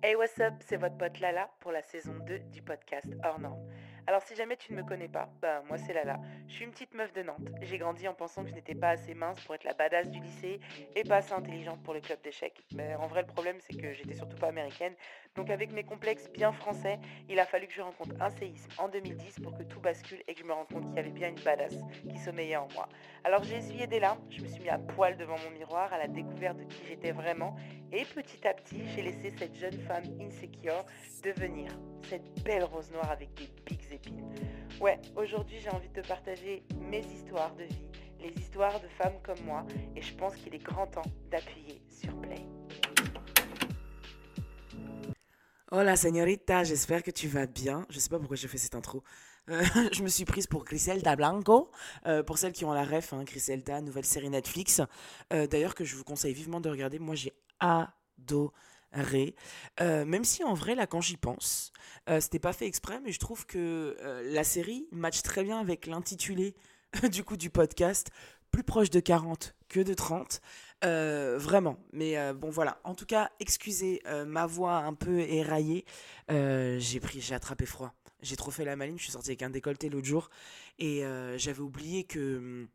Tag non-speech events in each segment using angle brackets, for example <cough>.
Hey what's up, c'est votre pote Lala pour la saison 2 du podcast Hors Norme. Alors si jamais tu ne me connais pas, bah moi c'est Lala. Je suis une petite meuf de Nantes. J'ai grandi en pensant que je n'étais pas assez mince pour être la badass du lycée et pas assez intelligente pour le club d'échecs. Mais en vrai le problème c'est que j'étais surtout pas américaine. Donc avec mes complexes bien français, il a fallu que je rencontre un séisme en 2010 pour que tout bascule et que je me rende compte qu'il y avait bien une badass qui sommeillait en moi. Alors j'ai essuyé des larmes, je me suis mis à poil devant mon miroir à la découverte de qui j'étais vraiment et petit à petit j'ai laissé cette jeune femme insecure devenir cette belle rose noire avec des pics épines. Ouais, aujourd'hui j'ai envie de te partager mes histoires de vie, les histoires de femmes comme moi, et je pense qu'il est grand temps d'appuyer sur play. Hola señorita, j'espère que tu vas bien. Je sais pas pourquoi j'ai fait cette intro. Euh, <laughs> je me suis prise pour Griselda Blanco. Euh, pour celles qui ont la ref, hein, Griselda, nouvelle série Netflix. Euh, d'ailleurs que je vous conseille vivement de regarder. Moi j'ai adoré Ré. Même si en vrai, là, quand j'y pense, c'était pas fait exprès, mais je trouve que la série match très bien avec l'intitulé <laughs> du coup du podcast, plus proche de 40 que de 30. Vraiment, mais bon voilà. En tout cas, excusez ma voix un peu éraillée. j'ai pris, j'ai attrapé froid. J'ai trop fait la maline. Je suis sorti avec un décolleté l'autre jour et j'avais oublié que hum,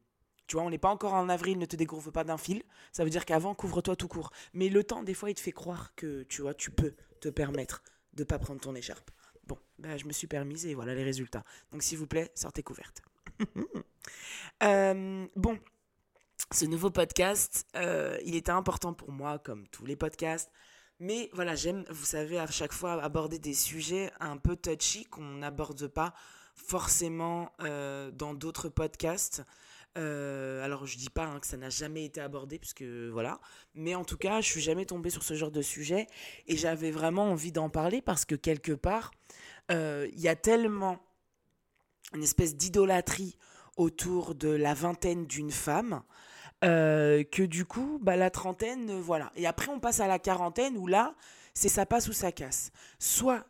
tu vois, on n'est pas encore en avril, ne te découvre pas d'un fil. Ça veut dire qu'avant, couvre-toi tout court. Mais le temps, des fois, il te fait croire que, tu vois, tu peux te permettre de pas prendre ton écharpe. Bon, bah, je me suis permise et voilà les résultats. Donc, s'il vous plaît, sortez couverte. <laughs> Euh, bon, ce nouveau podcast, euh, il était important pour moi, comme tous les podcasts. Mais voilà, j'aime, vous savez, à chaque fois aborder des sujets un peu touchy qu'on n'aborde pas forcément euh, dans d'autres podcasts. Euh, alors je dis pas hein, que ça n'a jamais été abordé puisque voilà, mais en tout cas je suis jamais tombée sur ce genre de sujet et j'avais vraiment envie d'en parler parce que quelque part il y a tellement une espèce d'idolâtrie autour de la vingtaine d'une femme euh, que du coup bah, la trentaine voilà et après on passe à la quarantaine où là c'est ça passe ou ça casse soit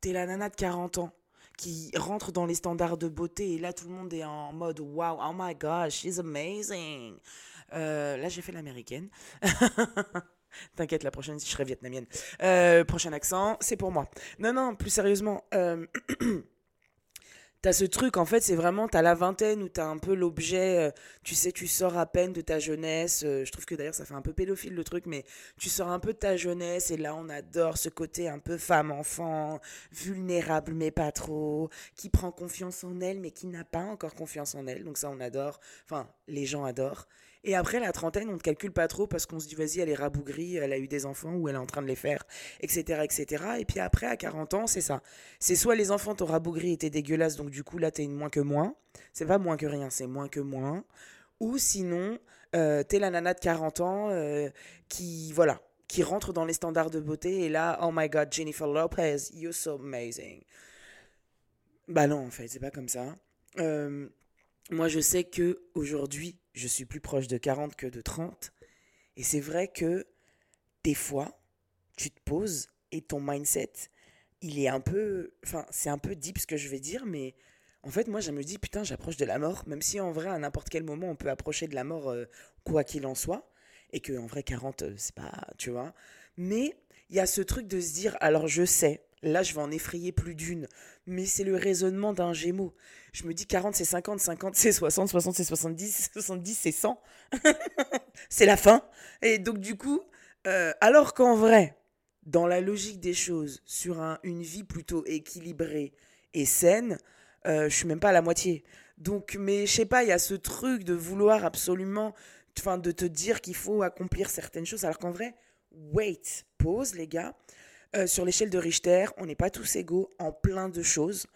t'es la nana de 40 ans qui rentre dans les standards de beauté et là tout le monde est en mode wow, oh my gosh, she's amazing. Euh, là j'ai fait l'américaine. <laughs> T'inquiète, la prochaine, je serai vietnamienne. Euh, prochain accent, c'est pour moi. Non, non, plus sérieusement. <clears throat> T'as ce truc, en fait, c'est vraiment, t'as la vingtaine où t'as un peu l'objet, euh, tu sais, tu sors à peine de ta jeunesse. Euh, je trouve que d'ailleurs, ça fait un peu pédophile le truc, mais tu sors un peu de ta jeunesse et là, on adore ce côté un peu femme-enfant, vulnérable mais pas trop, qui prend confiance en elle mais qui n'a pas encore confiance en elle. Donc ça, on adore. Enfin, les gens adorent. Et après, la trentaine, on ne calcule pas trop parce qu'on se dit, vas-y, elle est rabougrie, elle a eu des enfants ou elle est en train de les faire, etc. etc. Et puis après, à 40 ans, c'est ça. C'est soit les enfants t'ont rabougri et t'es dégueulasse, donc du coup, là, t'es une moins que moins. C'est pas moins que rien, c'est moins que moins. Ou sinon, euh, t'es la nana de 40 ans euh, qui, voilà, qui rentre dans les standards de beauté et là, oh my god, Jennifer Lopez, you're so amazing. Bah non, en fait, c'est pas comme ça. Euh, moi, je sais que aujourd'hui, je suis plus proche de 40 que de 30. Et c'est vrai que des fois, tu te poses et ton mindset, il est un peu. Enfin, c'est un peu deep ce que je vais dire, mais en fait, moi, je me dis, putain, j'approche de la mort, même si en vrai, à n'importe quel moment, on peut approcher de la mort, euh, quoi qu'il en soit. Et que en vrai, 40, euh, c'est pas. Tu vois. Mais il y a ce truc de se dire, alors je sais, Là, je vais en effrayer plus d'une. Mais c'est le raisonnement d'un gémeau. Je me dis 40 c'est 50, 50 c'est 60, 60 c'est 70, 70 c'est 100. <laughs> c'est la fin. Et donc du coup, euh, alors qu'en vrai, dans la logique des choses, sur une vie plutôt équilibrée et saine, euh, je suis même pas à la moitié. Donc, mais je sais pas, il y a ce truc de vouloir absolument, enfin, de te dire qu'il faut accomplir certaines choses, alors qu'en vrai, wait, pause les gars. Euh, sur l'échelle de Richter, on n'est pas tous égaux en plein de choses.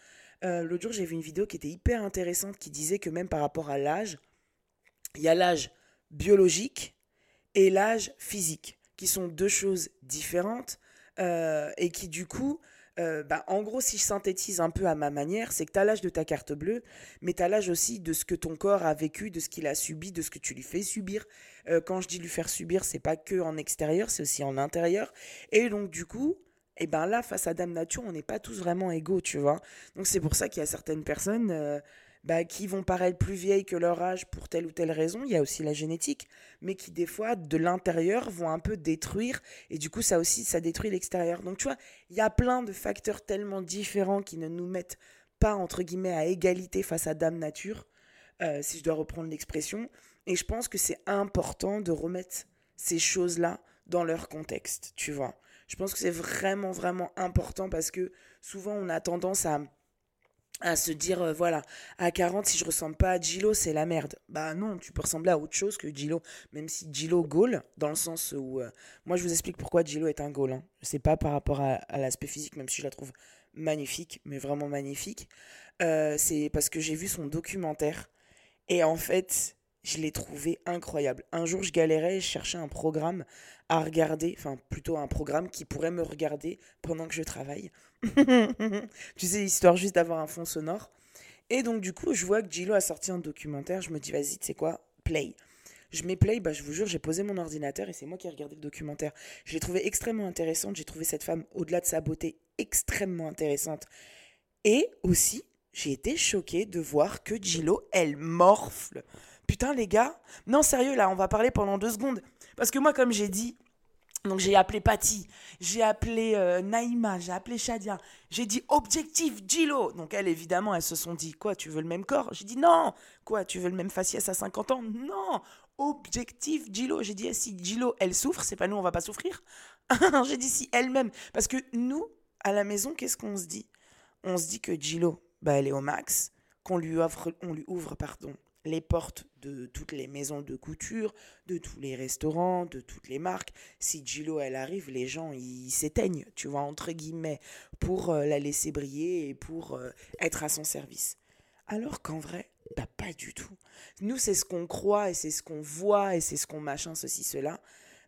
Euh, l'autre jour, j'ai vu une vidéo qui était hyper intéressante qui disait que même par rapport à l'âge, il y a l'âge biologique et l'âge physique, qui sont deux choses différentes euh, et qui du coup, bah, en gros, si je synthétise un peu à ma manière, c'est que tu as l'âge de ta carte bleue, mais tu as l'âge aussi de ce que ton corps a vécu, de ce qu'il a subi, de ce que tu lui fais subir. quand je dis lui faire subir, c'est pas que en extérieur, c'est aussi en intérieur. Et donc, du coup, et ben là, face à Dame Nature, on n'est pas tous vraiment égaux, tu vois. Donc c'est pour ça qu'il y a certaines personnes, euh, bah, qui vont paraître plus vieilles que leur âge pour telle ou telle raison, il y a aussi la génétique, mais qui des fois de l'intérieur vont un peu détruire et du coup ça aussi ça détruit l'extérieur. Donc tu vois, il y a plein de facteurs tellement différents qui ne nous mettent pas entre guillemets à égalité face à Dame Nature, euh, si je dois reprendre l'expression, et je pense que c'est important de remettre ces choses-là dans leur contexte, tu vois. Je pense que c'est vraiment vraiment important parce que souvent on a tendance à à se dire, euh, voilà, à 40, si je ressemble pas à Gilo, c'est la merde. Bah non, tu peux ressembler à autre chose que Gilo. Même si Gilo Gaulle, dans le sens où... Euh, moi, je vous explique pourquoi Gilo est un Gaulle. Hein. C'est pas par rapport à, l'aspect physique, même si je la trouve magnifique, mais vraiment magnifique. Euh, c'est parce que j'ai vu son documentaire. Et en fait, je l'ai trouvé incroyable. Un jour, je galérais je cherchais un programme à regarder, enfin plutôt un programme qui pourrait me regarder pendant que je travaille. <laughs> tu sais, histoire juste d'avoir un fond sonore. Et donc, du coup, je vois que Gilo a sorti un documentaire. Je me dis, vas-y, tu sais quoi, play. Je mets play, bah, je vous jure, j'ai posé mon ordinateur et c'est moi qui ai regardé le documentaire. Je l'ai trouvé extrêmement intéressante. J'ai trouvé cette femme, au-delà de sa beauté, extrêmement intéressante. Et aussi, j'ai été choquée de voir que Gilo, elle morfle. Putain, les gars. Non, sérieux, là, on va parler pendant deux secondes. Parce que moi, comme j'ai dit, donc j'ai appelé Patty, j'ai appelé euh, Naïma, j'ai appelé Shadia, j'ai dit objectif Gilo. Donc elles évidemment elles se sont dit quoi tu veux le même corps? J'ai dit non. Quoi tu veux le même faciès à 50 ans? Non. Objectif Gilo. J'ai dit eh, si Gilo elle souffre, c'est pas nous on va pas souffrir. <laughs> j'ai dit si elle-même parce que nous à la maison qu'est-ce qu'on se dit? On se dit que Gilo bah elle est au max, qu'on lui offre on lui ouvre pardon les portes de toutes les maisons de couture, de tous les restaurants, de toutes les marques. Si Gilo elle arrive, les gens ils s'éteignent, tu vois entre guillemets, pour euh, la laisser briller et pour euh, être à son service. Alors qu'en vrai, bah pas du tout. Nous c'est ce qu'on croit et c'est ce qu'on voit et c'est ce qu'on machin ceci cela.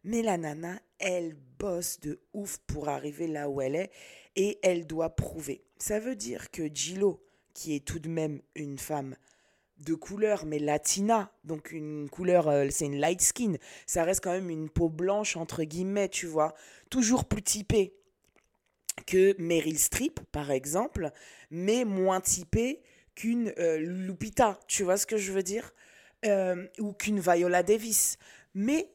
Mais la nana, elle bosse de ouf pour arriver là où elle est et elle doit prouver. Ça veut dire que Gilo, qui est tout de même une femme de couleur, mais latina, donc une couleur, euh, c'est une light skin, ça reste quand même une peau blanche, entre guillemets, tu vois, toujours plus typée que Meryl Streep, par exemple, mais moins typée qu'une euh, Lupita, tu vois ce que je veux dire? Euh, Ou qu'une Viola Davis. Mais,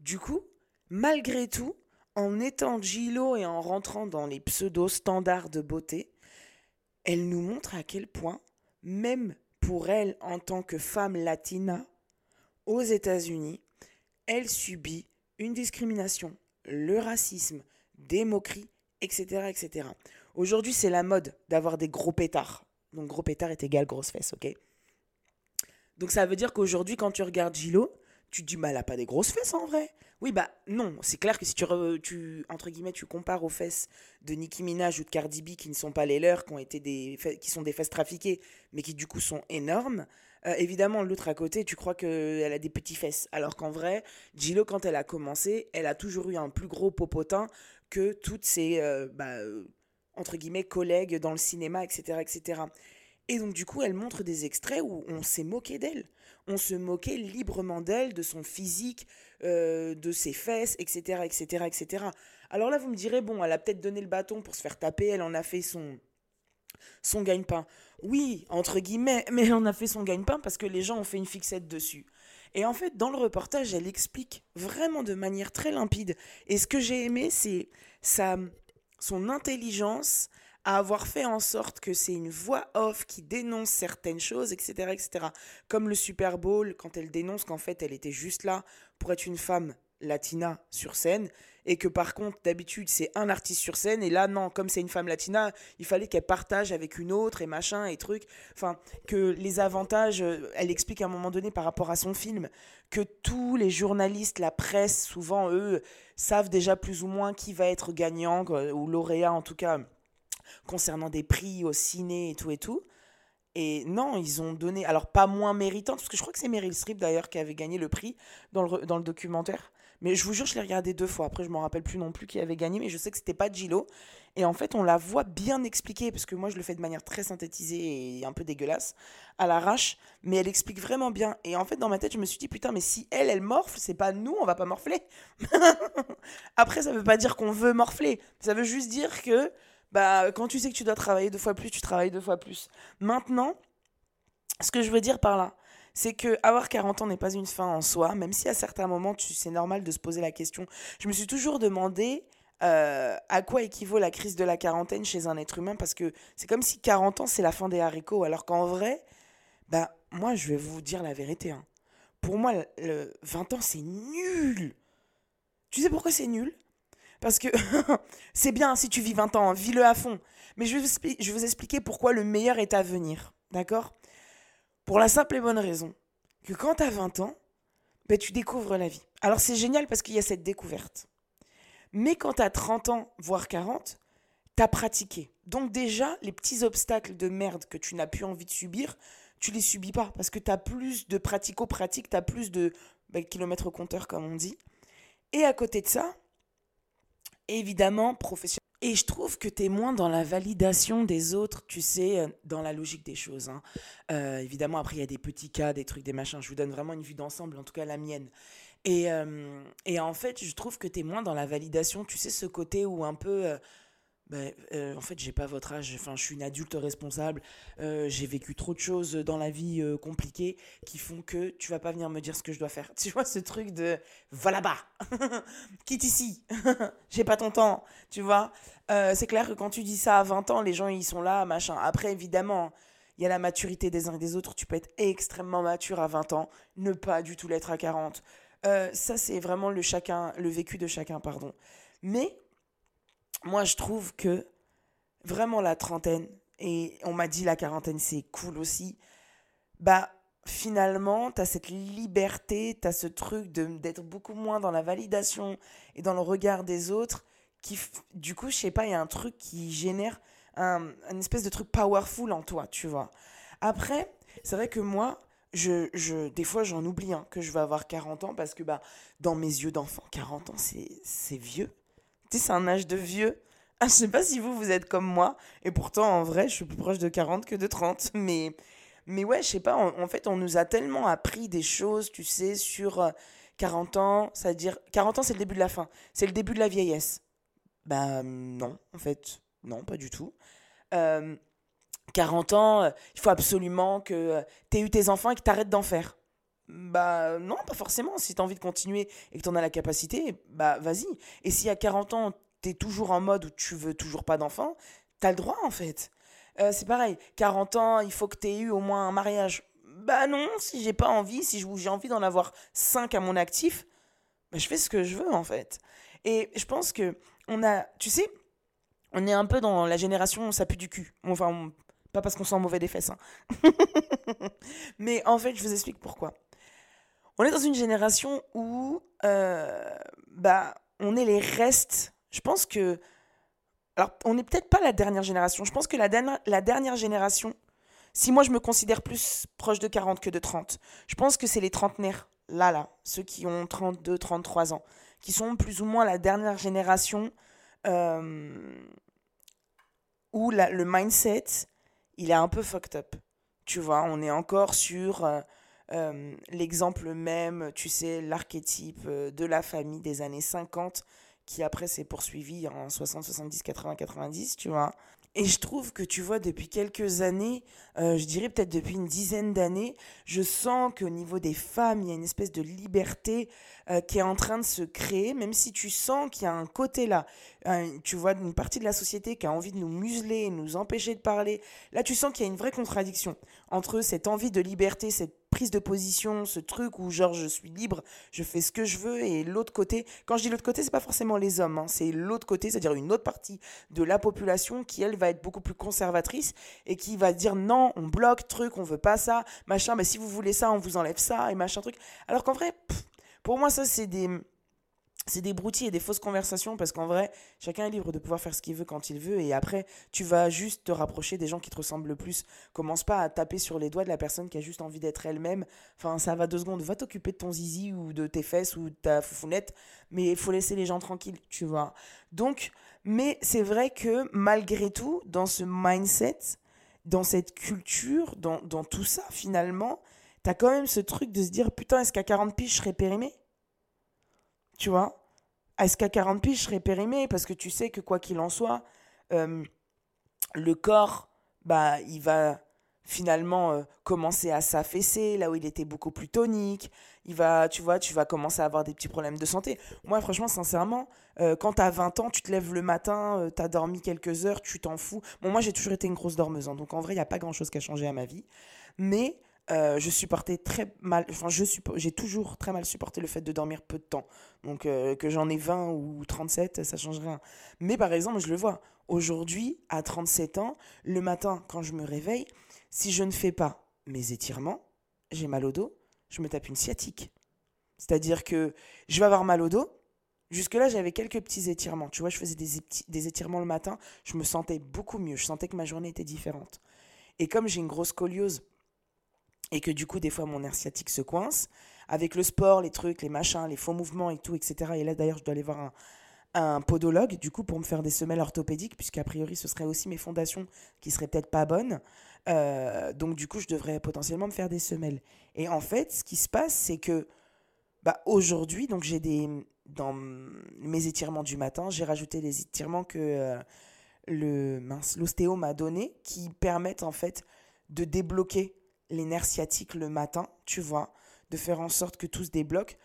du coup, malgré tout, en étant Gilo et en rentrant dans les pseudo-standards de beauté, elle nous montre à quel point, même pour elle en tant que femme latina aux États-Unis, elle subit une discrimination, le racisme, des moqueries, etc. etc. Aujourd'hui, c'est la mode d'avoir des gros pétards. Donc gros pétard est égal grosse fesse, ok? Donc ça veut dire qu'aujourd'hui, quand tu regardes Gilo, tu dis, bah, elle n'a pas des grosses fesses en vrai. Oui, bah non, c'est clair que si tu, entre guillemets, tu compares aux fesses de Nicki Minaj ou de Cardi B qui ne sont pas les leurs, qui, ont été des, qui sont des fesses trafiquées, mais qui du coup sont énormes, euh, évidemment, l'autre à côté, tu crois qu'elle a des petits fesses. Alors qu'en vrai, Gilo, quand elle a commencé, elle a toujours eu un plus gros popotin que toutes ses, euh, bah, euh, entre guillemets, collègues dans le cinéma, etc., etc. Et donc, du coup, elle montre des extraits où on s'est moqué d'elle on se moquait librement d'elle, de son physique, euh, de ses fesses, etc., etc., etc. Alors là, vous me direz, bon, elle a peut-être donné le bâton pour se faire taper, elle en a fait son, son gagne-pain. Oui, entre guillemets, <laughs> mais elle en a fait son gagne-pain parce que les gens ont fait une fixette dessus. Et en fait, dans le reportage, elle explique vraiment de manière très limpide. Et ce que j'ai aimé, c'est sa, son intelligence, à avoir fait en sorte que c'est une voix off qui dénonce certaines choses, etc., etc. Comme le Super Bowl, quand elle dénonce qu'en fait elle était juste là pour être une femme latina sur scène, et que par contre d'habitude c'est un artiste sur scène, et là non, comme c'est une femme latina, il fallait qu'elle partage avec une autre, et machin, et truc. Enfin, que les avantages, euh, elle explique à un moment donné par rapport à son film, que tous les journalistes, la presse, souvent eux, savent déjà plus ou moins qui va être gagnant, ou lauréat en tout cas concernant des prix au ciné et tout et tout. Et non, ils ont donné, alors pas moins méritante, parce que je crois que c'est Meryl Streep d'ailleurs qui avait gagné le prix dans le, dans le documentaire. Mais je vous jure, je l'ai regardé deux fois. Après, je me rappelle plus non plus qui avait gagné, mais je sais que c'était pas Gilo. Et en fait, on la voit bien expliquer, parce que moi, je le fais de manière très synthétisée et un peu dégueulasse, à l'arrache. Mais elle explique vraiment bien. Et en fait, dans ma tête, je me suis dit, putain, mais si elle, elle morfle, c'est pas nous, on va pas morfler. <laughs> Après, ça veut pas dire qu'on veut morfler. Ça veut juste dire que bah, quand tu sais que tu dois travailler deux fois plus, tu travailles deux fois plus. Maintenant, Ce que je veux dire par là, c'est que avoir 40 ans n'est pas une fin en soi, même si à certains moments, c'est normal de se poser la question. Je me suis toujours demandé euh, à quoi équivaut la crise de la quarantaine chez un être humain, parce que c'est comme si 40 ans, c'est la fin des haricots, alors qu'en vrai, bah, moi, je vais vous dire la vérité. Hein. Pour moi, le 20 ans, c'est nul. Tu sais pourquoi c'est nul? Parce que <laughs> c'est bien si tu vis 20 ans, vis-le à fond. Mais je vais, je vais vous expliquer pourquoi le meilleur est à venir. D'accord? Pour la simple et bonne raison que quand tu as 20 ans, ben, tu découvres la vie. Alors c'est génial parce qu'il y a cette découverte. Mais quand tu as 30 ans, voire 40, tu as pratiqué. Donc déjà, les petits obstacles de merde que tu n'as plus envie de subir, tu les subis pas parce que tu as plus de pratico-pratique, tu as plus de ben, kilomètres compteur comme on dit. Et à côté de ça, évidemment, professionnel. Et je trouve que tu es moins dans la validation des autres, tu sais, euh, dans la logique des choses. Hein. Euh, évidemment, après, il y a des petits cas, des trucs, des machins. Je vous donne vraiment une vue d'ensemble, en tout cas la mienne. Et, euh, et en fait, je trouve que tu es moins dans la validation, tu sais, ce côté où un peu ben, euh, en fait, j'ai pas votre âge. Enfin, je suis une adulte responsable. Euh, j'ai vécu trop de choses dans la vie euh, compliquées qui font que tu vas pas venir me dire ce que je dois faire. <laughs> Tu vois, ce truc de va là-bas, <laughs> quitte ici, <laughs> j'ai pas ton temps. Tu vois, c'est clair que quand tu dis ça à 20 ans, les gens ils sont là, machin. Après, évidemment, il y a la maturité des uns et des autres. Tu peux être extrêmement mature à 20 ans, ne pas du tout l'être à 40. ça, c'est vraiment le, chacun, le vécu de chacun, pardon. Mais moi, je trouve que vraiment la trentaine, et on m'a dit la quarantaine, c'est cool aussi, bah finalement, tu as cette liberté, tu as ce truc d'être beaucoup moins dans la validation et dans le regard des autres, qui, du coup, je sais pas, il y a un truc qui génère un, espèce de truc powerful en toi, tu vois. Après, c'est vrai que moi, je, je, des fois, j'en oublie hein, que je vais avoir 40 ans parce que bah, dans mes yeux d'enfant, 40 ans, c'est vieux. C'est un âge de vieux. Ah, <laughs> je sais pas si vous, vous êtes comme moi. Et pourtant, en vrai, je suis plus proche de 40 que de 30. <laughs> Mais, mais ouais, je sais pas. En, fait, on nous a tellement appris des choses, tu sais, sur 40 euh, ans. C'est-à-dire, 40 ans, c'est le début de la fin. C'est le début de la vieillesse. Bah, non, en fait. Non, pas du tout. 40 euh, ans, euh, il faut absolument que tu aies eu tes enfants et que tu arrêtes d'en faire. Bah non, pas forcément. Si tu as envie de continuer et que tu en as la capacité, bah vas-y. Et si à 40 ans, tu es toujours en mode où tu veux toujours pas d'enfant, tu as le droit en fait. Euh, c'est pareil, 40 ans, il faut que tu aies eu au moins un mariage. Bah non, si j'ai pas envie, si j'ai envie d'en avoir 5 à mon actif, bah je fais ce que je veux en fait. Et je pense que on a, tu sais, on est un peu dans la génération ça pue du cul. Enfin, pas parce qu'on sent mauvais des fesses. Hein. <laughs> Mais en fait, je vous explique pourquoi on est dans une génération où euh, bah, on est les restes. Je pense que. Alors, on n'est peut-être pas la dernière génération. Je pense que la, dernière, génération, si moi je me considère plus proche de 40 que de 30, je pense que c'est les trentenaires, là, là, ceux qui ont 32, 33 ans, qui sont plus ou moins la dernière génération euh, où le mindset, il est un peu fucked up. Tu vois, on est encore sur. Euh, euh, l'exemple même, tu sais, l'archétype euh, de la famille des années 50 qui après s'est poursuivi en 60, 70, 80, 90, tu vois. Et je trouve que, tu vois, depuis quelques années, euh, je dirais peut-être depuis une dizaine d'années, je sens qu'au niveau des femmes, il y a une espèce de liberté qui est en train de se créer, même si tu sens qu'il y a un côté là, tu vois, une partie de la société qui a envie de nous museler, nous empêcher de parler. Là, tu sens qu'il y a une vraie contradiction entre cette envie de liberté, cette prise de position, ce truc où genre je suis libre, je fais ce que je veux, et l'autre côté, quand je dis l'autre côté, c'est pas forcément les hommes, hein, c'est l'autre côté, c'est-à-dire une autre partie de la population qui elle va être beaucoup plus conservatrice et qui va dire non, on bloque truc, on veut pas ça, machin, mais si vous voulez ça, on vous enlève ça et machin truc. Alors qu'en vrai, pour moi ça c'est des c'est des broutilles et des fausses conversations parce qu'en vrai, chacun est libre de pouvoir faire ce qu'il veut quand il veut et après, tu vas juste te rapprocher des gens qui te ressemblent le plus. Commence pas à taper sur les doigts de la personne qui a juste envie d'être elle-même. Enfin, ça va deux secondes. Va t'occuper de ton zizi ou de tes fesses ou de ta foufounette, mais il faut laisser les gens tranquilles, tu vois. Donc, mais c'est vrai que malgré tout, dans ce mindset, dans cette culture, dans, dans tout ça, finalement, t'as quand même ce truc de se dire putain, est-ce qu'à 40 piges, je serais périmé tu vois Est-ce qu'à 40 piges, je serais périmé Parce que tu sais que quoi qu'il en soit, euh, le corps, bah, il va finalement euh, commencer à s'affaisser là où il était beaucoup plus tonique. Il va, tu vois, tu vas commencer à avoir des petits problèmes de santé. Moi, franchement, sincèrement, euh, quand t'as 20 ans, tu te lèves le matin, euh, t'as dormi quelques heures, tu t'en fous. Moi, j'ai toujours été une grosse dormeuse, hein, donc en vrai, il n'y a pas grand-chose qui a changé à ma vie. Mais je supportais très mal, enfin, je j'ai toujours très mal supporté le fait de dormir peu de temps. Donc, que j'en ai 20 ou 37, ça change rien. Mais par exemple, je le vois, aujourd'hui, à 37 ans, le matin, quand je me réveille, si je ne fais pas mes étirements, j'ai mal au dos, je me tape une sciatique. C'est-à-dire que je vais avoir mal au dos. Jusque-là, j'avais quelques petits étirements. Tu vois, je faisais des, des étirements le matin, je me sentais beaucoup mieux. Je sentais que ma journée était différente. Et comme j'ai une grosse scoliose et que du coup, des fois, mon nerf sciatique se coince, avec le sport, les trucs, les machins, les faux mouvements et tout, etc. Et là, d'ailleurs, je dois aller voir un, podologue, du coup, pour me faire des semelles orthopédiques, puisqu'a priori, ce serait aussi mes fondations qui seraient peut-être pas bonnes. Euh, donc du coup, je devrais potentiellement me faire des semelles. Et en fait, ce qui se passe, c'est que bah, aujourd'hui, donc j'ai des dans mes étirements du matin, j'ai rajouté les étirements que euh, le l'ostéo m'a donné, qui permettent en fait de débloquer les nerfs sciatiques le matin, tu vois, de faire en sorte que tout se débloque.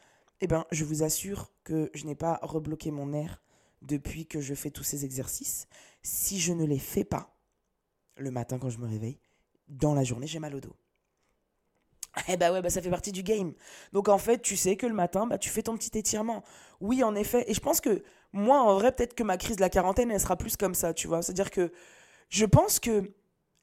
Eh ben, je vous assure que je n'ai pas rebloqué mon nerf depuis que je fais tous ces exercices. Si je ne les fais pas le matin quand je me réveille, dans la journée, j'ai mal au dos. Eh bah ouais, bah ça fait partie du game. Donc en fait, tu sais que le matin, bah tu fais ton petit étirement. Oui, en effet. Et je pense que moi, en vrai, peut-être que ma crise de la quarantaine, elle sera plus comme ça, tu vois. C'est-à-dire que je pense que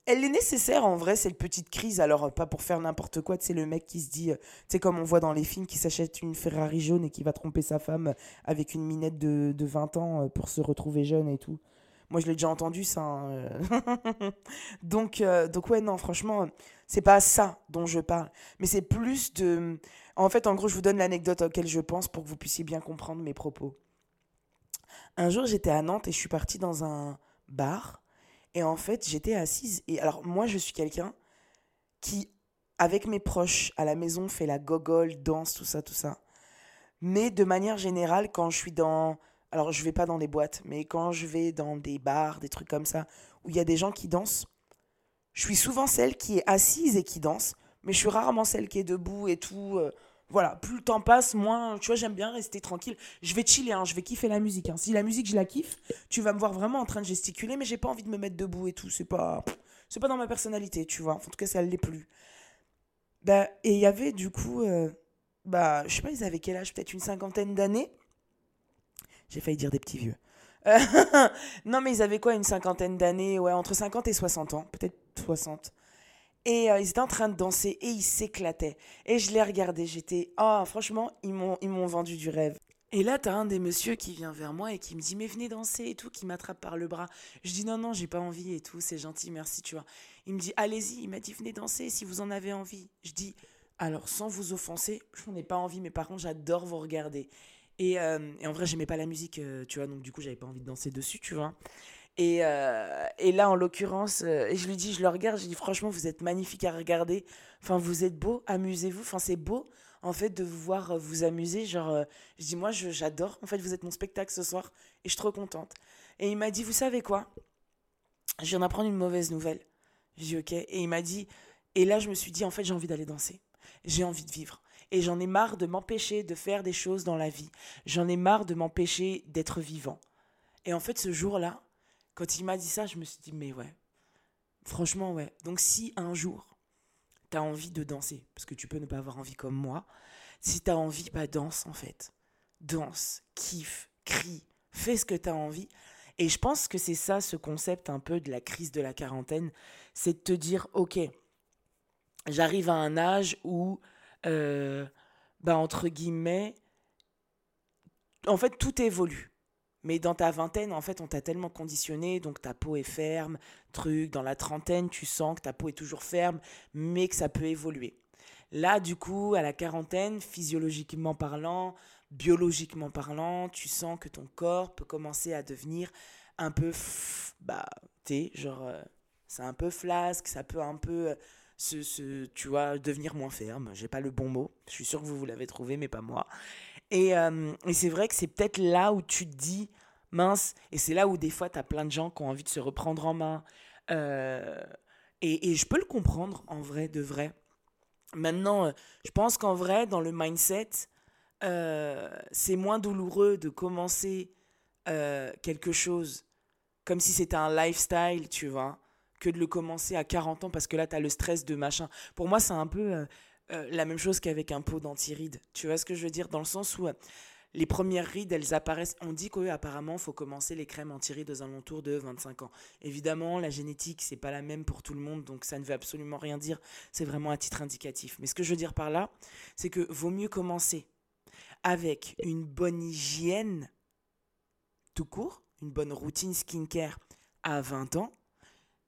elle est nécessaire en vrai, cette petite crise. Alors, pas pour faire n'importe quoi, c'est le mec qui se dit, euh, tu sais, comme on voit dans les films, qui s'achète une Ferrari jaune et qui va tromper sa femme avec une minette de, de 20 ans euh, pour se retrouver jeune et tout. Moi, je l'ai déjà entendu, ça. Hein, euh. <laughs> donc, euh, donc, ouais, non, franchement, c'est pas ça dont je parle. Mais c'est plus de. En fait, en gros, je vous donne l'anecdote auquel je pense pour que vous puissiez bien comprendre mes propos. Un jour, j'étais à Nantes et je suis partie dans un bar. Et en fait, j'étais assise. Et alors, moi, je suis quelqu'un qui, avec mes proches, à la maison, fait la gogole, danse, tout ça, tout ça. Mais de manière générale, quand je suis dans alors je vais pas dans des boîtes, mais quand je vais dans des bars, des trucs comme ça, où il y a des gens qui dansent, je suis souvent celle qui est assise et qui danse, mais je suis rarement celle qui est debout et tout. Voilà, plus le temps passe, moins, tu vois, j'aime bien rester tranquille. Je vais chiller, hein, je vais kiffer la musique. Hein. Si la musique, je la kiffe, tu vas me voir vraiment en train de gesticuler, mais j'ai pas envie de me mettre debout et tout. C'est pas, c'est pas dans ma personnalité, tu vois. En tout cas, ça l'est plus. Bah, et il y avait du coup, euh, bah, je sais pas, ils avaient quel âge? Peut-être une cinquantaine d'années. J'ai failli dire des petits vieux. <laughs> non, mais ils avaient quoi, une cinquantaine d'années? Ouais, entre 50 et 60 ans, peut-être 60. Et euh, ils étaient en train de danser et ils s'éclataient. Et je les regardais, j'étais. Ah, franchement, ils m'ont, vendu du rêve. Et là, t'as un des messieurs qui vient vers moi et qui me dit Mais venez danser et tout, qui m'attrape par le bras. Je dis Non, non, j'ai pas envie et tout, c'est gentil, merci, tu vois. Il me dit Allez-y, il m'a dit Venez danser si vous en avez envie. Je dis Alors, sans vous offenser, je n'en ai pas envie, mais par contre, j'adore vous regarder. Euh, et, en vrai, j'aimais pas la musique, euh, tu vois, donc du coup, j'avais pas envie de danser dessus, tu vois. Et, euh, et là, en l'occurrence, et je lui dis, je le regarde, je dis, franchement, vous êtes magnifique à regarder. Enfin, vous êtes beau, amusez-vous. Enfin, c'est beau, en fait, de vous voir vous amuser. Genre, je dis, moi, j'adore. En fait, vous êtes mon spectacle ce soir et je suis trop contente. Et il m'a dit, vous savez quoi? Je viens d'apprendre une mauvaise nouvelle. Je dis, ok. Et il m'a dit, et là, je me suis dit, en fait, j'ai envie d'aller danser. J'ai envie de vivre. Et j'en ai marre de m'empêcher de faire des choses dans la vie. J'en ai marre de m'empêcher d'être vivant. Et en fait, ce jour-là, quand il m'a dit ça, je me suis dit, mais ouais, franchement, ouais. Donc si un jour, tu as envie de danser, parce que tu peux ne pas avoir envie comme moi, si tu as envie, bah danse en fait. Danse, kiffe, crie, fais ce que tu as envie. Et je pense que c'est ça ce concept un peu de la crise de la quarantaine, c'est de te dire, ok, j'arrive à un âge où euh, bah, entre guillemets, en fait, tout évolue. Mais dans ta vingtaine, en fait, on t'a tellement conditionné, donc ta peau est ferme, truc. Dans la trentaine, tu sens que ta peau est toujours ferme, mais que ça peut évoluer. Là, du coup, à la quarantaine, physiologiquement parlant, biologiquement parlant, tu sens que ton corps peut commencer à devenir un peu, bah, tu genre, euh, c'est un peu flasque, ça peut un peu euh, ce, tu vois, devenir moins ferme. J'ai pas le bon mot. Je suis sûr que vous, vous l'avez trouvé, mais pas moi. Et, euh, et c'est vrai que c'est peut-être là où tu te dis, mince, et c'est là où des fois, tu as plein de gens qui ont envie de se reprendre en main. Euh, Et, je peux le comprendre, en vrai, de vrai. Maintenant, euh, je pense qu'en vrai, dans le mindset, c'est moins douloureux de commencer quelque chose comme si c'était un lifestyle, tu vois, que de le commencer à 40 ans parce que là, tu as le stress de machin. Pour moi, c'est un peu la même chose qu'avec un pot d'anti-rides. Tu vois ce que je veux dire? Dans le sens où les premières rides, elles apparaissent. On dit qu'apparemment, faut commencer les crèmes anti-rides aux alentours de 25 ans. Évidemment, la génétique, c'est pas la même pour tout le monde, donc ça ne veut absolument rien dire. C'est vraiment à titre indicatif. Mais ce que je veux dire par là, c'est que vaut mieux commencer avec une bonne hygiène tout court, une bonne routine skincare à 20 ans,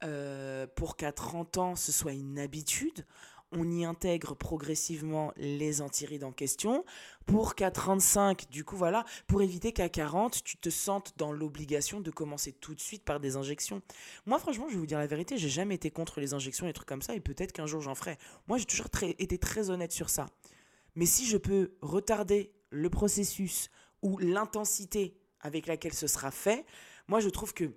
euh, pour qu'à 30 ans, ce soit une habitude on y intègre progressivement les antirides en question pour qu'à 35, du coup, voilà, pour éviter qu'à 40, tu te sentes dans l'obligation de commencer tout de suite par des injections. Moi, franchement, je vais vous dire la vérité, j'ai jamais été contre les injections et trucs comme ça, et peut-être qu'un jour j'en ferai. Moi, j'ai toujours été très honnête sur ça. Mais si je peux retarder le processus ou l'intensité avec laquelle ce sera fait, moi, je trouve que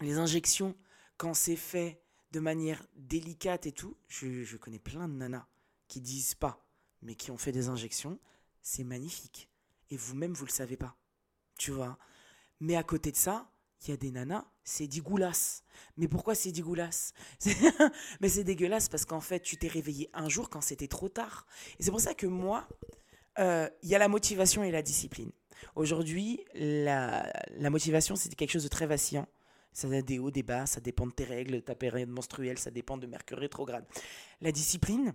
les injections, quand c'est fait de manière délicate et tout. Je, connais plein de nanas qui disent pas, mais qui ont fait des injections. C'est magnifique. Et vous-même, vous le savez pas. Tu vois. Mais à côté de ça, il y a des nanas, c'est dégueulasse. Mais pourquoi c'est dégueulasse? <laughs> Mais c'est dégueulasse parce qu'en fait, tu t'es réveillé un jour quand c'était trop tard. Et c'est pour ça que moi, euh, il y a la motivation et la discipline. Aujourd'hui, la, la motivation, c'était quelque chose de très vacillant. Ça a des hauts, des bas, ça dépend de tes règles, ta période menstruelle, ça dépend de Mercure rétrograde. La discipline,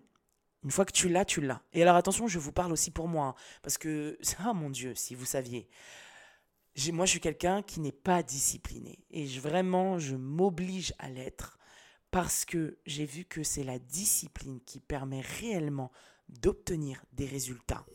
une fois que tu l'as, tu l'as. Et alors attention, je vous parle aussi pour moi, hein, parce que, ah <laughs> mon Dieu, si vous saviez, moi je suis quelqu'un qui n'est pas discipliné. Et je, vraiment, je m'oblige à l'être, parce que j'ai vu que c'est la discipline qui permet réellement d'obtenir des résultats.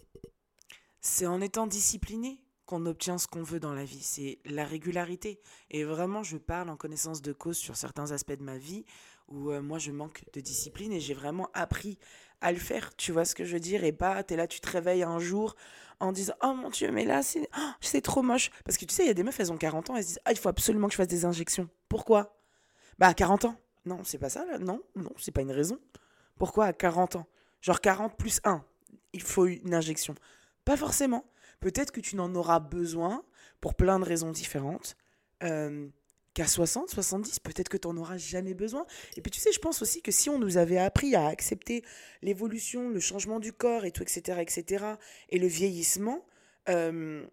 C'est en étant discipliné qu'on obtient ce qu'on veut dans la vie, c'est la régularité. Et vraiment, je parle en connaissance de cause sur certains aspects de ma vie où euh, moi je manque de discipline et j'ai vraiment appris à le faire. Tu vois ce que je veux dire? Et pas, t'es là, tu te réveilles un jour en disant Oh mon Dieu, mais là, c'est oh, trop moche. Parce que tu sais, il y a des meufs, elles ont 40 ans, elles se disent Ah, il faut absolument que je fasse des injections. Pourquoi? Bah, à 40 ans. Non, c'est pas ça là. Non, non, c'est pas une raison. Pourquoi à 40 ans? Genre 40 plus 1, il faut une injection. Pas forcément. Peut-être que tu n'en auras besoin pour plein de raisons différentes. Euh, qu'à 60, 70, peut-être que tu n'en auras jamais besoin. Et puis tu sais, je pense aussi que si on nous avait appris à accepter l'évolution, le changement du corps et tout, etc., etc., et le vieillissement, euh,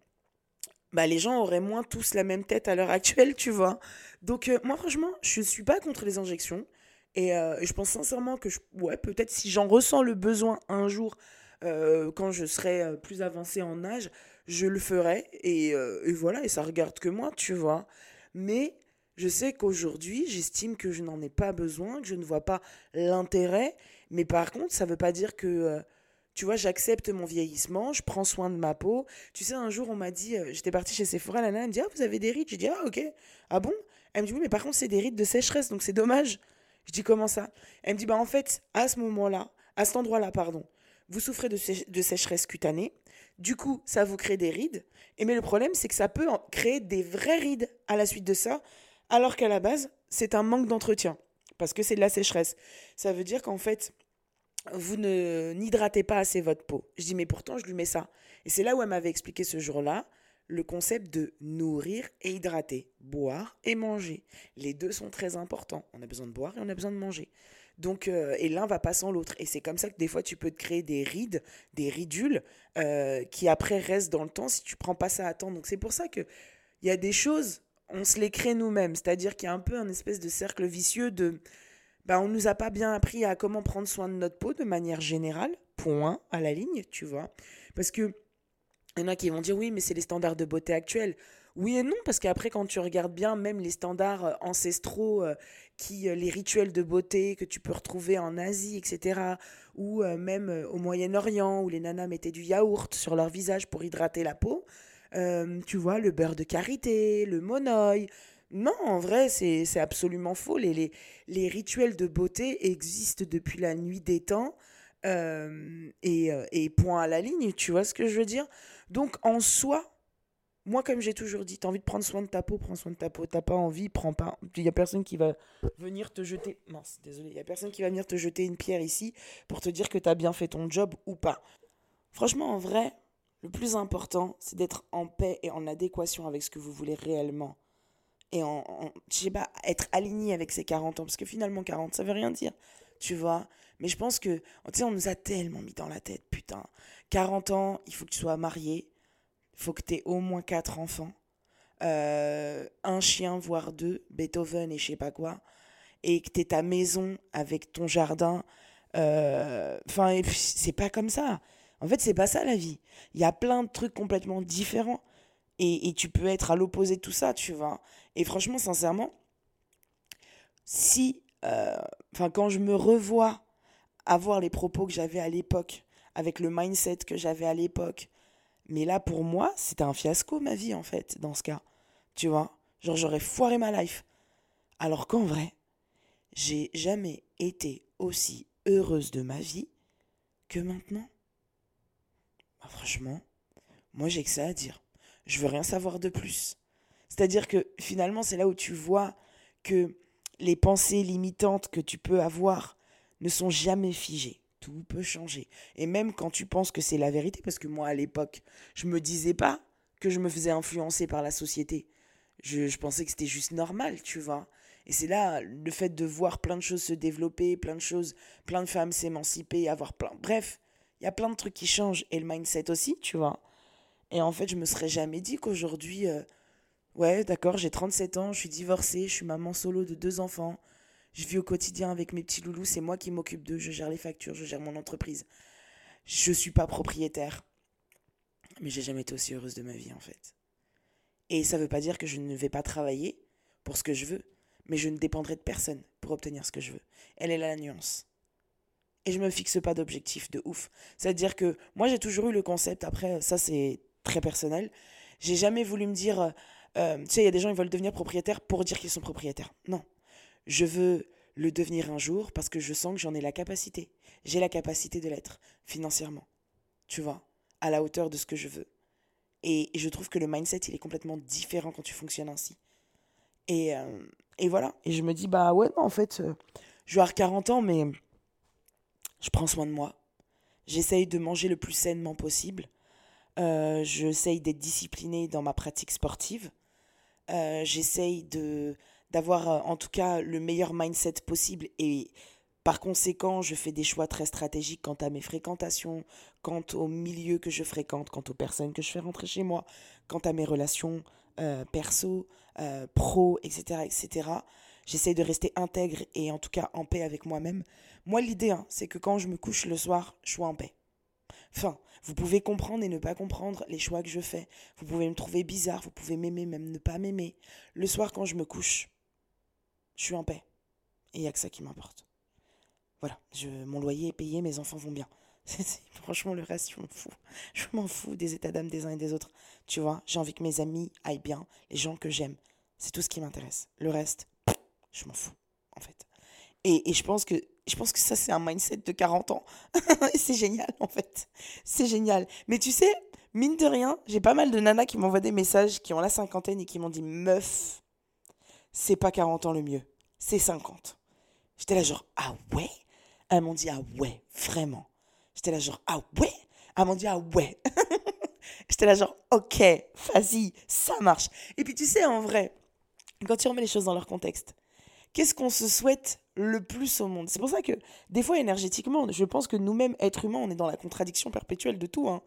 bah, les gens auraient moins tous la même tête à l'heure actuelle, tu vois. Donc euh, moi, franchement, je ne suis pas contre les injections. Et, je pense sincèrement que, ouais, peut-être si j'en ressens le besoin un jour euh, quand je serai euh, plus avancé en âge, je le ferai. Euh, et, voilà, et ça regarde que moi, tu vois. Mais je sais qu'aujourd'hui, j'estime que je n'en ai pas besoin, que je ne vois pas l'intérêt. Mais par contre, ça ne veut pas dire que, tu vois, j'accepte mon vieillissement, je prends soin de ma peau. Tu sais, un jour, on m'a dit, j'étais partie chez Sephora, la nana, me dit, ah, vous avez des rides? J'ai dit, ah, ok. Ah bon? Elle me dit, oui, mais par contre, c'est des rides de sécheresse, donc c'est dommage. Je dis, comment ça? Elle me dit, bah en fait, à ce moment-là, à cet endroit-là, pardon, vous souffrez de, sécheresse cutanée. Du coup, ça vous crée des rides. Et mais le problème, c'est que ça peut créer des vraies rides à la suite de ça, alors qu'à la base, c'est un manque d'entretien, parce que c'est de la sécheresse. Ça veut dire qu'en fait, vous ne n'hydratez pas assez votre peau. Je dis, mais pourtant, je lui mets ça. Et c'est là où elle m'avait expliqué ce jour-là le concept de nourrir et hydrater, boire et manger. Les deux sont très importants. On a besoin de boire et on a besoin de manger. Donc, euh, et l'un va pas sans l'autre. Et c'est comme ça que des fois, tu peux te créer des rides, des ridules, euh, qui après restent dans le temps si tu prends pas ça à temps. Donc, c'est pour ça que il y a des choses, on se les crée nous-mêmes. C'est-à-dire qu'il y a un peu un espèce de cercle vicieux de. Ben, on nous a pas bien appris à comment prendre soin de notre peau de manière générale, point, à la ligne, tu vois. Parce que. Il y en a qui vont dire oui, mais c'est les standards de beauté actuels. Oui et non, parce qu'après, quand tu regardes bien, même les standards euh, ancestraux, euh, qui, euh, les rituels de beauté que tu peux retrouver en Asie, etc., ou même au Moyen-Orient, où les nanas mettaient du yaourt sur leur visage pour hydrater la peau, tu vois, le beurre de karité, le monoï. Non, en vrai, c'est absolument faux. Les, les, les, rituels de beauté existent depuis la nuit des temps. et, et point à la ligne, tu vois ce que je veux dire? Donc, en soi, moi, comme j'ai toujours dit, t'as envie de prendre soin de ta peau, prends soin de ta peau. T'as pas envie, prends pas. Il y a personne qui va venir te jeter. Mince, désolé. Il y a personne qui va venir te jeter une pierre ici pour te dire que t'as bien fait ton job ou pas. Franchement, en vrai, le plus important, c'est d'être en paix et en adéquation avec ce que vous voulez réellement. Et en, je sais pas, être aligné avec ses 40 ans. Parce que finalement, 40, ça veut rien dire. Tu vois? Mais je pense que, tu sais, on nous a tellement mis dans la tête, putain. 40 ans, il faut que tu sois marié faut que tu aies au moins quatre enfants, euh, un chien, voire deux, Beethoven et je sais pas quoi, et que tu aies ta maison avec ton jardin. Euh, enfin, c'est pas comme ça. En fait, c'est pas ça la vie. Il y a plein de trucs complètement différents. Et, et tu peux être à l'opposé de tout ça, tu vois. Et franchement, sincèrement, si. Euh, enfin, quand je me revois avoir les propos que j'avais à l'époque, avec le mindset que j'avais à l'époque, mais là, pour moi, c'était un fiasco, ma vie, en fait, dans ce cas. Tu vois? Genre, j'aurais foiré ma life. Alors qu'en vrai, j'ai jamais été aussi heureuse de ma vie que maintenant. Bah, franchement, moi, j'ai que ça à dire. Je veux rien savoir de plus. C'est-à-dire que finalement, c'est là où tu vois que les pensées limitantes que tu peux avoir ne sont jamais figées tout peut changer. Et même quand tu penses que c'est la vérité, parce que moi à l'époque, je me disais pas que je me faisais influencer par la société. Je, pensais que c'était juste normal, tu vois. Et c'est là le fait de voir plein de choses se développer, plein de choses, plein de femmes s'émanciper, avoir plein. Bref, il y a plein de trucs qui changent et le mindset aussi, tu vois. Et en fait, je me serais jamais dit qu'aujourd'hui, euh, ouais, d'accord, j'ai 37 ans, je suis divorcée, je suis maman solo de deux enfants, je vis au quotidien avec mes petits loulous, c'est moi qui m'occupe d'eux, je gère les factures, je gère mon entreprise. Je suis pas propriétaire. Mais j'ai jamais été aussi heureuse de ma vie en fait. Et ça veut pas dire que je ne vais pas travailler pour ce que je veux, mais je ne dépendrai de personne pour obtenir ce que je veux. Elle est là la nuance. Et je me fixe pas d'objectif de ouf. C'est-à-dire que moi j'ai toujours eu le concept, après ça c'est très personnel, j'ai jamais voulu me dire, euh, tu sais, il y a des gens qui veulent devenir propriétaires pour dire qu'ils sont propriétaires. Non. Je veux le devenir un jour parce que je sens que j'en ai la capacité. J'ai la capacité de l'être financièrement. Tu vois, à la hauteur de ce que je veux. Et, je trouve que le mindset, il est complètement différent quand tu fonctionnes ainsi. Et, euh, et voilà. Et je me dis, bah ouais, en fait, euh, je vais avoir 40 ans, mais je prends soin de moi. J'essaye de manger le plus sainement possible. Euh, J'essaye d'être disciplinée dans ma pratique sportive. Euh, J'essaye de d'avoir euh, en tout cas le meilleur mindset possible et par conséquent, je fais des choix très stratégiques quant à mes fréquentations, quant au milieu que je fréquente, quant aux personnes que je fais rentrer chez moi, quant à mes relations euh, perso, euh, pro, etc. etc. J'essaie de rester intègre et en tout cas en paix avec moi-même. Moi, l'idée, hein, c'est que quand je me couche le soir, je sois en paix. Enfin, vous pouvez comprendre et ne pas comprendre les choix que je fais. Vous pouvez me trouver bizarre, vous pouvez m'aimer, même ne pas m'aimer. Le soir, quand je me couche, je suis en paix. Et il n'y a que ça qui m'importe. Voilà, je, mon loyer est payé, mes enfants vont bien. <laughs> franchement, le reste, je m'en fous. <laughs> Je m'en fous des états d'âme des uns et des autres. Tu vois, j'ai envie que mes amis aillent bien, les gens que j'aime. C'est tout ce qui m'intéresse. Le reste, je m'en fous, en fait. Et, et, je, pense que, je pense que ça, c'est un mindset de 40 ans. <laughs> c'est génial, en fait. C'est génial. Mais tu sais, mine de rien, j'ai pas mal de nanas qui m'envoient des messages qui ont la cinquantaine et qui m'ont dit Meuf, c'est pas 40 ans le mieux, c'est 50. J'étais là genre, ah ouais? Elles m'ont dit, ah ouais, vraiment. J'étais là genre, ah ouais? Elles m'ont dit, ah ouais. <laughs> J'étais là genre, ok, vas-y, ça marche. Et puis tu sais, en vrai, quand tu remets les choses dans leur contexte, qu'est-ce qu'on se souhaite le plus au monde? C'est pour ça que, des fois, énergétiquement, je pense que nous-mêmes, êtres humains, on est dans la contradiction perpétuelle de tout. Hein.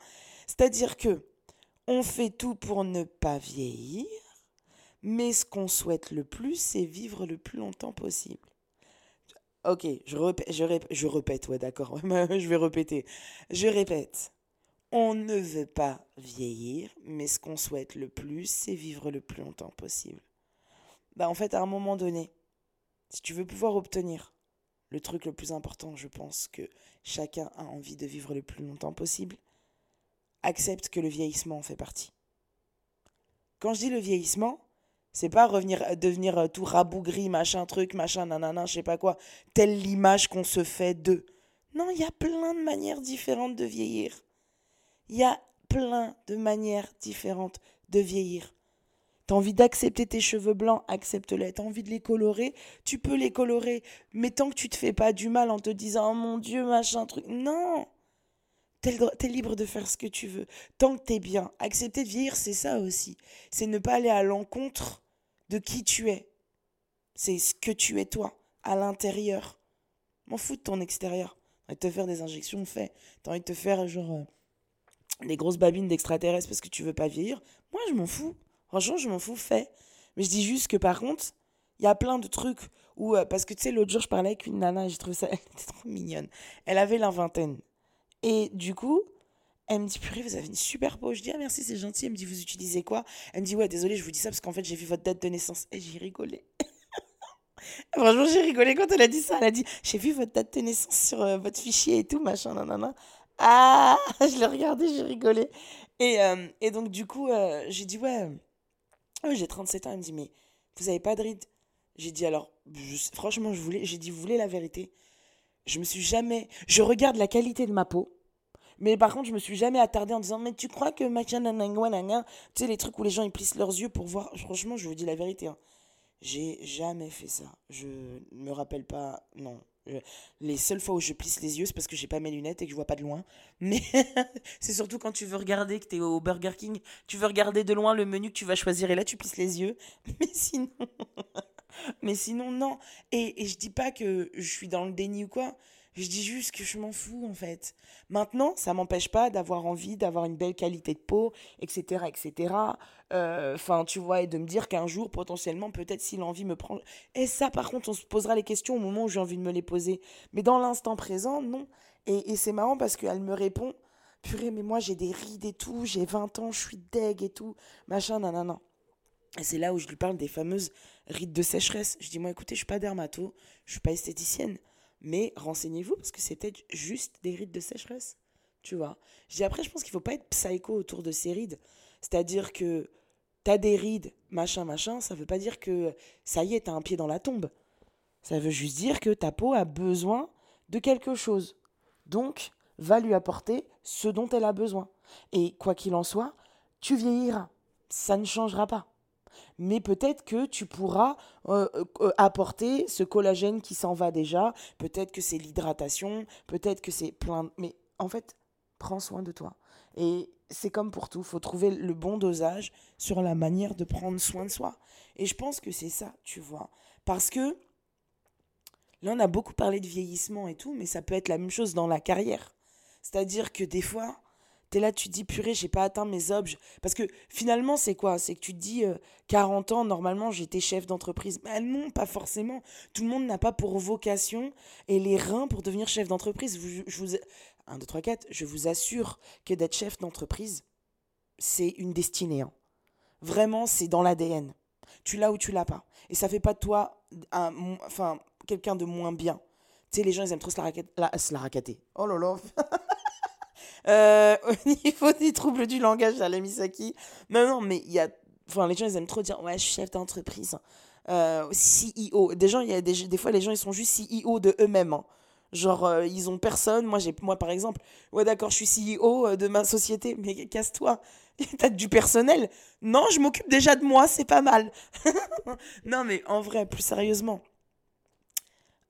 C'est-à-dire que on fait tout pour ne pas vieillir, mais ce qu'on souhaite le plus, c'est vivre le plus longtemps possible. Ok, je répète, je répète, je répète ouais d'accord, <laughs> je vais répéter. Je répète, on ne veut pas vieillir, mais ce qu'on souhaite le plus, c'est vivre le plus longtemps possible. Bah en fait, à un moment donné, si tu veux pouvoir obtenir le truc le plus important, je pense que chacun a envie de vivre le plus longtemps possible, accepte que le vieillissement en fait partie. Quand je dis le vieillissement, c'est pas revenir, euh, devenir euh, tout rabougri, machin truc, machin nanana, je sais pas quoi. Telle l'image qu'on se fait d'eux. Non, il y a plein de manières différentes de vieillir. Il y a plein de manières différentes de vieillir. T'as envie d'accepter tes cheveux blancs, accepte-les. T'as envie de les colorer, tu peux les colorer. Mais tant que tu te fais pas du mal en te disant Oh mon Dieu, machin, truc. Non T'es, es libre de faire ce que tu veux. Tant que t'es bien. Accepter de vieillir, c'est ça aussi. C'est ne pas aller à l'encontre de qui tu es. C'est ce que tu es toi, à l'intérieur. M'en fous de ton extérieur. T'as envie de te faire des injections, fais. T'as envie de te faire genre euh, des grosses babines d'extraterrestres parce que tu veux pas vieillir. Moi, je m'en fous. Franchement, je m'en fous, fais. Mais je dis juste que par contre, il y a plein de trucs où. Euh, parce que tu sais, l'autre jour, je parlais avec une nana et j'ai trouvé ça. <laughs> Elle était trop mignonne. Elle avait la vingtaine. Et du coup, elle me dit, purée, vous avez une super peau. Je dis, ah merci, c'est gentil. Elle me dit, vous utilisez quoi? Elle me dit, ouais, désolé, je vous dis ça parce qu'en fait, j'ai vu votre date de naissance. Et j'ai rigolé. <laughs> Franchement, j'ai rigolé quand elle a dit ça. Elle a dit, j'ai vu votre date de naissance sur euh, votre fichier et tout, machin, nanana. Ah, <laughs> je l'ai regardé, j'ai rigolé. Et, euh, et, donc, du coup, euh, j'ai dit, ouais, j'ai 37 ans. Elle me dit, mais vous avez pas de rides J'ai dit, alors, franchement, je voulais, j'ai dit, vous voulez la vérité? Je me suis jamais. Je regarde la qualité de ma peau. Mais par contre, je me suis jamais attardée en disant, mais tu crois que machin, tu sais, les trucs où les gens ils plissent leurs yeux pour voir. Franchement, je vous dis la vérité. Hein. J'ai jamais fait ça. Je me rappelle pas. Non. Les seules fois où je plisse les yeux, c'est parce que j'ai pas mes lunettes et que je vois pas de loin. Mais <laughs> c'est surtout quand tu veux regarder, que tu es au Burger King, tu veux regarder de loin le menu que tu vas choisir et là tu plisses les yeux. <laughs> Mais sinon. <laughs> Mais sinon, non. Et, et je dis pas que je suis dans le déni ou quoi. Je dis juste que je m'en fous, en fait. Maintenant, ça m'empêche pas d'avoir envie d'avoir une belle qualité de peau, etc., etc. Euh, enfin, tu vois, et de me dire qu'un jour, potentiellement, peut-être si l'envie me prend... Et ça, par contre, on se posera les questions au moment où j'ai envie de me les poser. Mais dans l'instant présent, non. Et, c'est marrant parce qu'elle me répond, purée, mais moi, j'ai des rides et tout, j'ai 20 ans, je suis deg et tout, machin, non. Et c'est là où je lui parle des fameuses rides de sécheresse. Je dis, moi, écoutez, je suis pas dermato, je suis pas esthéticienne, mais renseignez-vous parce que c'est peut-être juste des rides de sécheresse. Tu vois. Dis, après, je pense qu'il faut pas être psycho autour de ces rides. C'est-à-dire que tu as des rides, machin, machin, ça veut pas dire que ça y est, tu as un pied dans la tombe. Ça veut juste dire que ta peau a besoin de quelque chose. Donc, va lui apporter ce dont elle a besoin. Et quoi qu'il en soit, tu vieilliras. Ça ne changera pas mais peut-être que tu pourras euh, euh, apporter ce collagène qui s'en va déjà, peut-être que c'est l'hydratation, peut-être que c'est plein... Mais en fait, prends soin de toi. Et c'est comme pour tout, faut trouver le bon dosage sur la manière de prendre soin de soi. Et je pense que c'est ça, tu vois. Parce que là, on a beaucoup parlé de vieillissement et tout, mais ça peut être la même chose dans la carrière. C'est-à-dire que des fois, T'es là, tu te dis, purée, j'ai pas atteint mes objets. Parce que finalement, c'est quoi? C'est que tu te dis, 40 euh, ans, normalement, j'étais chef d'entreprise. Mais non, pas forcément. Tout le monde n'a pas pour vocation et les reins pour devenir chef d'entreprise. Je, vous, 1, 2, 3, 4, je vous assure que d'être chef d'entreprise, c'est une destinée. Hein. Vraiment, c'est dans l'ADN. Tu l'as ou tu l'as pas. Et ça fait pas de toi un, enfin, quelqu'un de moins bien. Tu sais, les gens, ils aiment trop se la, racater. Oh là là <laughs> Euh, <laughs> au niveau des troubles du langage à Misaki. Non, non, mais il y a. Enfin, les gens, ils aiment trop dire Ouais, je suis chef d'entreprise. Euh, CEO. Des, gens, y a des, des, fois, les gens, ils sont juste CEO de eux-mêmes. Hein. Genre, euh, ils ont personne. Moi, j'ai, moi, par exemple, ouais, d'accord, je suis CEO de ma société, mais <laughs> casse-toi. <laughs> T'as du personnel? Non, je m'occupe déjà de moi, c'est pas mal. non, mais en vrai, plus sérieusement,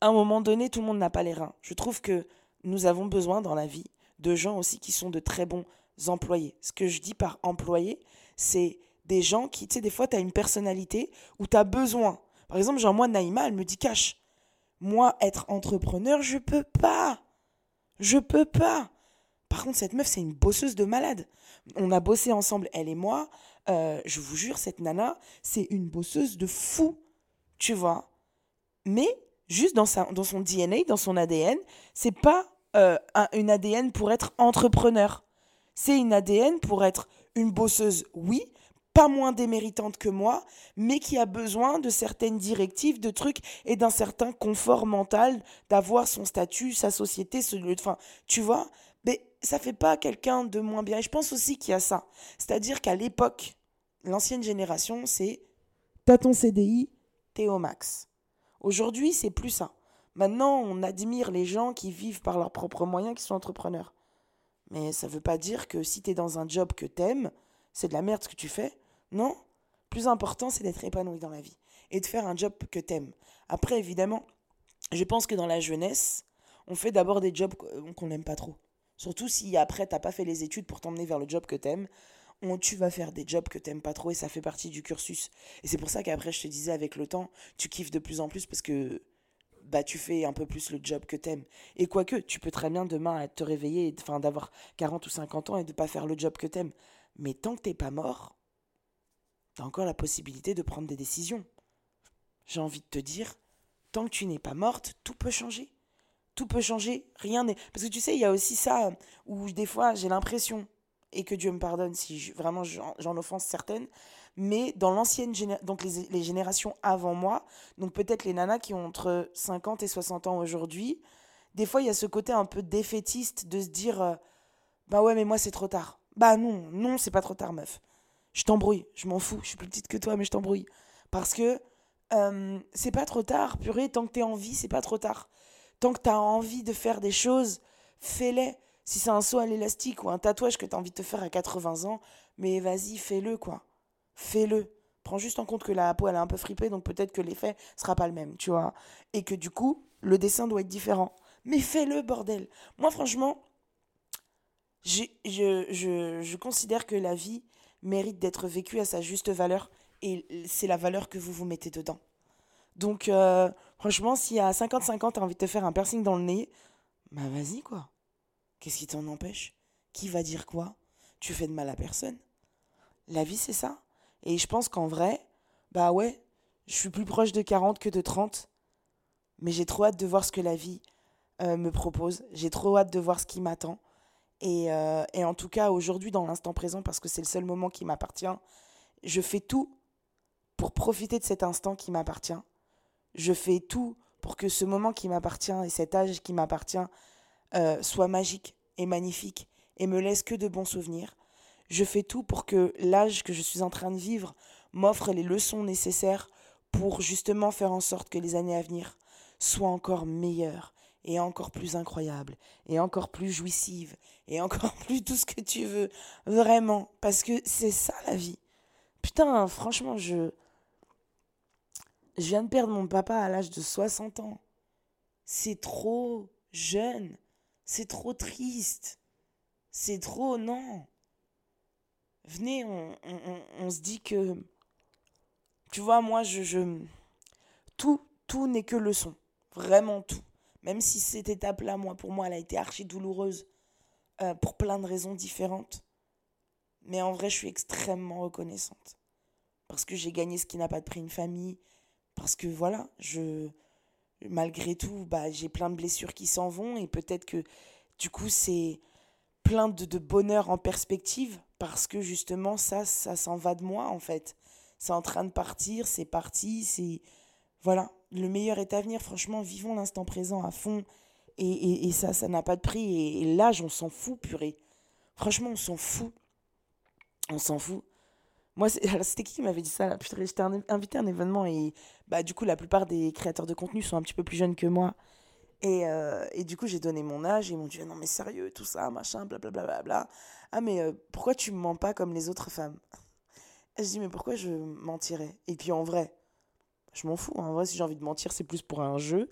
à un moment donné, tout le monde n'a pas les reins. Je trouve que nous avons besoin dans la vie de gens aussi qui sont de très bons employés. Ce que je dis par employé, c'est des gens qui, tu sais, des fois, tu as une personnalité où tu as besoin. Par exemple, genre moi, Naïma, elle me dit cache. Moi, être entrepreneur, je peux pas. Je peux pas. Par contre, cette meuf, c'est une bosseuse de malade. On a bossé ensemble, elle et moi. Euh, je vous jure, cette nana, c'est une bosseuse de fou. Tu vois. Mais juste dans, sa, dans son DNA, dans son ADN, c'est pas euh, une ADN pour être entrepreneur. C'est une ADN pour être une bosseuse, oui, pas moins déméritante que moi, mais qui a besoin de certaines directives, de trucs et d'un certain confort mental, d'avoir son statut, sa société, ce lieu de fin. Tu vois? Mais ça fait pas quelqu'un de moins bien. Et je pense aussi qu'il y a ça. C'est-à-dire qu'à l'époque, l'ancienne génération, c'est t'as ton CDI, t'es au max. Aujourd'hui, c'est plus ça. Maintenant, on admire les gens qui vivent par leurs propres moyens, qui sont entrepreneurs. Mais ça ne veut pas dire que si tu es dans un job que t'aimes, c'est de la merde ce que tu fais. Non Plus important, c'est d'être épanoui dans la vie et de faire un job que t'aimes. Après, évidemment, je pense que dans la jeunesse, on fait d'abord des jobs qu'on n'aime pas trop. Surtout si après, t'as pas fait les études pour t'emmener vers le job que t'aimes. Tu vas faire des jobs que t'aimes pas trop et ça fait partie du cursus. Et c'est pour ça qu'après, je te disais, avec le temps, tu kiffes de plus en plus parce que bah tu fais un peu plus le job que t'aimes. Et quoique, tu peux très bien demain te réveiller, enfin d'avoir 40 ou 50 ans et de pas faire le job que t'aimes. Mais tant que t'es pas mort, t'as encore la possibilité de prendre des décisions. J'ai envie de te dire, tant que tu n'es pas morte, tout peut changer. Tout peut changer, rien n'est. Parce que tu sais, il y a aussi ça où des fois j'ai l'impression, et que Dieu me pardonne si vraiment j'en offense certaines, mais dans l'ancienne donc les, les, générations avant moi, donc peut-être les nanas qui ont entre 50 et 60 ans aujourd'hui, des fois il y a ce côté un peu défaitiste de se dire euh, bah ouais mais moi c'est trop tard. Bah non, non, c'est pas trop tard meuf. Je t'embrouille, je m'en fous, je suis plus petite que toi mais je t'embrouille parce que euh, c'est pas trop tard, purée, tant que t'es en vie, c'est pas trop tard. Tant que t'as envie de faire des choses, fais-les. Si c'est un saut à l'élastique ou un tatouage que t'as envie de te faire à 80 ans, mais vas-y, fais-le quoi fais-le. Prends juste en compte que la peau, elle est un peu fripée, donc peut-être que l'effet sera pas le même, tu vois. Et que du coup, le dessin doit être différent. Mais fais-le, bordel. Moi, franchement, je, je, je, considère que la vie mérite d'être vécue à sa juste valeur. Et c'est la valeur que vous vous mettez dedans. Donc, euh, franchement, si à 50-50, t'as envie de te faire un piercing dans le nez, bah vas-y, quoi. Qu'est-ce qui t'en empêche? Qui va dire quoi? Tu fais de mal à personne. La vie, c'est ça. Et je pense qu'en vrai, bah ouais, je suis plus proche de 40 que de 30. Mais j'ai trop hâte de voir ce que la vie euh, me propose. J'ai trop hâte de voir ce qui m'attend. Et, euh, et, en tout cas, aujourd'hui, dans l'instant présent, parce que c'est le seul moment qui m'appartient, je fais tout pour profiter de cet instant qui m'appartient. Je fais tout pour que ce moment qui m'appartient et cet âge qui m'appartient euh, soit magique et magnifique et me laisse que de bons souvenirs. Je fais tout pour que l'âge que je suis en train de vivre m'offre les leçons nécessaires pour justement faire en sorte que les années à venir soient encore meilleures et encore plus incroyables et encore plus jouissives et <laughs> encore plus tout ce que tu veux. Vraiment. Parce que c'est ça la vie. Putain, franchement, je... Je viens de perdre mon papa à l'âge de 60 ans. C'est trop jeune. C'est trop triste. C'est trop... Non venez, on, se dit que, tu vois, moi, je, je tout, tout n'est que leçon, vraiment tout. Même si cette étape-là, moi, pour moi, elle a été archi douloureuse euh, pour plein de raisons différentes. Mais en vrai, je suis extrêmement reconnaissante. Parce que j'ai gagné ce qui n'a pas de prix une famille. Parce que voilà, je malgré tout, bah, j'ai plein de blessures qui s'en vont. Et peut-être que du coup, c'est plein de, de bonheur en perspective parce que justement ça ça s'en va de moi en fait. C'est en train de partir c'est parti c'est voilà. Le meilleur est à venir. Franchement vivons l'instant présent à fond. Et, et, ça ça n'a pas de prix. Et, l'âge on s'en fout purée. Franchement on s'en fout. On s'en fout. Moi <laughs> c'était qui qui m'avait dit ça j'étais invité à un événement et bah du coup la plupart des créateurs de contenu sont un petit peu plus jeunes que moi et, euh, et du coup j'ai donné mon âge et ils m'ont dit non mais sérieux tout ça machin blablabla bla, bla, bla. Ah, mais euh, pourquoi tu me mens pas comme les autres femmes? Je dis, mais pourquoi je mentirais? Et puis en vrai, je m'en fous. En vrai, si j'ai envie de mentir, c'est plus pour un jeu,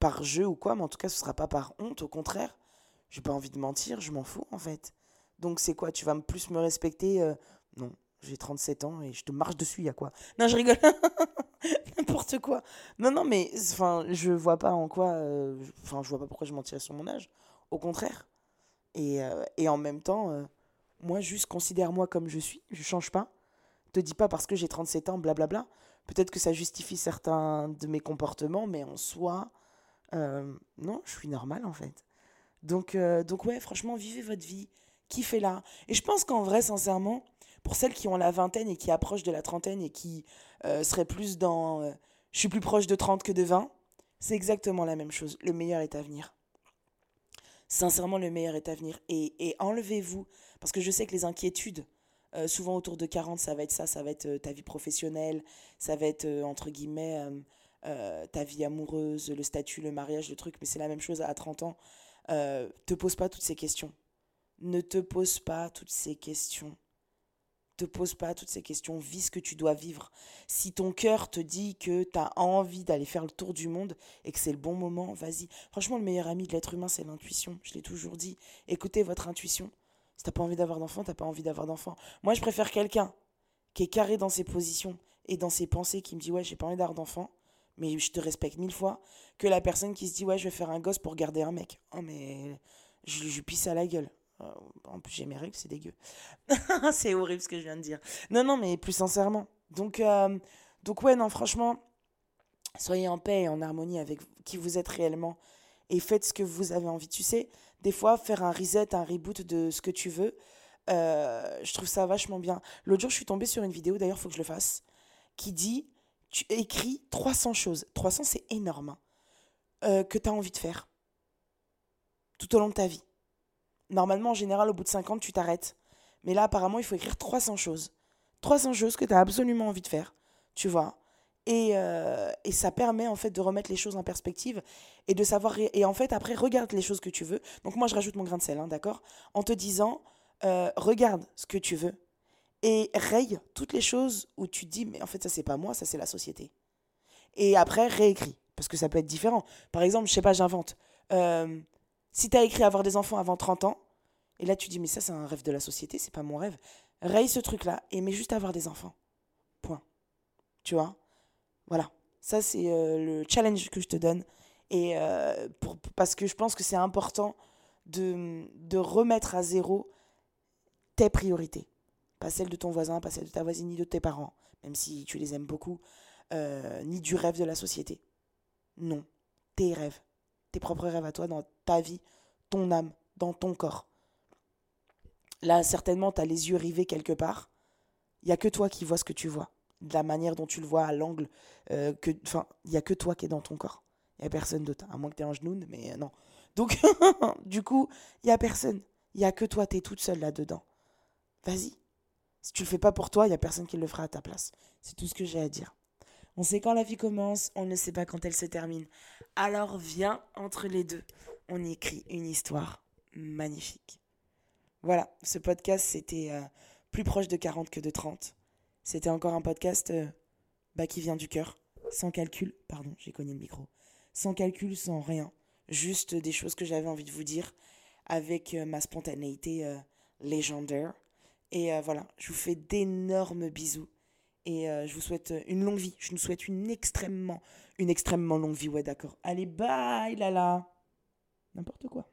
par jeu ou quoi, mais en tout cas, ce sera pas par honte. Au contraire, j'ai pas envie de mentir, je m'en fous en fait. Donc c'est quoi Tu vas plus me respecter euh, Non, j'ai 37 ans et je te marche dessus, y a quoi? Non, je rigole. <laughs> <laughs> N'importe quoi. Non, non, mais enfin, je vois pas en quoi. Euh, enfin, je vois pas pourquoi je mentirais sur mon âge. Au contraire. Et, euh, et en même temps, euh, moi, juste considère-moi comme je suis, je change pas. Te dis pas parce que j'ai 37 ans, blablabla. Peut-être que ça justifie certains de mes comportements, mais en soi, non, je suis normale en fait. Donc, donc ouais, franchement, vivez votre vie, kiffez-la. Et je pense qu'en vrai, sincèrement, pour celles qui ont la vingtaine et qui approchent de la trentaine et qui seraient plus dans je suis plus proche de 30 que de 20, c'est exactement la même chose. Le meilleur est à venir sincèrement, le meilleur est à venir. Et, enlevez-vous, parce que je sais que les inquiétudes, euh, souvent autour de 40, ça va être ça, ça va être euh, ta vie professionnelle, ça va être, euh, entre guillemets, ta vie amoureuse, le statut, le mariage, le truc, mais c'est la même chose à 30 ans. te pose pas toutes ces questions. Ne te pose pas toutes ces questions. Te pose pas toutes ces questions, vis ce que tu dois vivre. Si ton cœur te dit que tu as envie d'aller faire le tour du monde et que c'est le bon moment, vas-y. Franchement, le meilleur ami de l'être humain, c'est l'intuition. Je l'ai toujours dit. Écoutez votre intuition. Si t'as pas envie d'avoir d'enfant, t'as pas envie d'avoir d'enfant. Moi, je préfère quelqu'un qui est carré dans ses positions et dans ses pensées, qui me dit ouais, j'ai pas envie d'avoir d'enfant, mais je te respecte mille fois, que la personne qui se dit ouais, je vais faire un gosse pour garder un mec. Oh, mais je lui pisse à la gueule. Euh, en plus, j'ai mes règles, c'est dégueu. <laughs> c'est horrible ce que je viens de dire. Non, non, mais plus sincèrement. Donc, euh, donc ouais, non, franchement, soyez en paix et en harmonie avec qui vous êtes réellement et faites ce que vous avez envie. Tu sais, des fois, faire un reset, un reboot de ce que tu veux, euh, je trouve ça vachement bien. L'autre jour, je suis tombée sur une vidéo, d'ailleurs, il faut que je le fasse, qui dit tu écris 300 choses. 300, c'est énorme. Hein, que tu as envie de faire tout au long de ta vie. Normalement, en général, au bout de 50, tu t'arrêtes. Mais là, apparemment, il faut écrire 300 choses. 300 choses que tu as absolument envie de faire, tu vois. Et, euh, et, ça permet en fait de remettre les choses en perspective et de savoir. Et en fait, après, regarde les choses que tu veux. Donc, moi, je rajoute mon grain de sel, hein, d'accord? En te disant, euh, regarde ce que tu veux et raye toutes les choses où tu dis, mais en fait, ça, c'est pas moi, ça, c'est la société. Et après, réécris, parce que ça peut être différent. Par exemple, je sais pas, j'invente. Euh, si tu as écrit avoir des enfants avant 30 ans, et là tu dis mais ça c'est un rêve de la société, c'est pas mon rêve, raye ce truc-là et mets juste avoir des enfants. Point. Tu vois? Voilà. Ça c'est euh, le challenge que je te donne. Et euh, parce que je pense que c'est important de, de remettre à zéro tes priorités. Pas celles de ton voisin, pas celles de ta voisine, ni de tes parents, même si tu les aimes beaucoup, euh, ni du rêve de la société. Non, tes rêves tes propres rêves à toi, dans ta vie, ton âme, dans ton corps. Là, certainement, tu as les yeux rivés quelque part. Il n'y a que toi qui vois ce que tu vois. De la manière dont tu le vois, à l'angle. Euh, Enfin, il n'y a que toi qui est dans ton corps. Il n'y a personne d'autre. À moins que tu aies un genou, mais euh, non. Donc, <laughs> du coup, il n'y a personne. Il n'y a que toi, tu es toute seule là-dedans. Vas-y. Si tu le fais pas pour toi, il n'y a personne qui le fera à ta place. C'est tout ce que j'ai à dire. On sait quand la vie commence, on ne sait pas quand elle se termine. Alors viens entre les deux. On écrit une histoire magnifique. Voilà, ce podcast, c'était euh, plus proche de 40 que de 30. C'était encore un podcast euh, bah, qui vient du cœur, sans calcul. Pardon, j'ai cogné le micro. Sans calcul, sans rien. Juste des choses que j'avais envie de vous dire avec euh, ma spontanéité légendaire. Et voilà, je vous fais d'énormes bisous. Et euh, je vous souhaite une longue vie. Je nous souhaite une extrêmement, une extrêmement longue vie. Ouais, d'accord. Allez, bye, Lala. N'importe quoi.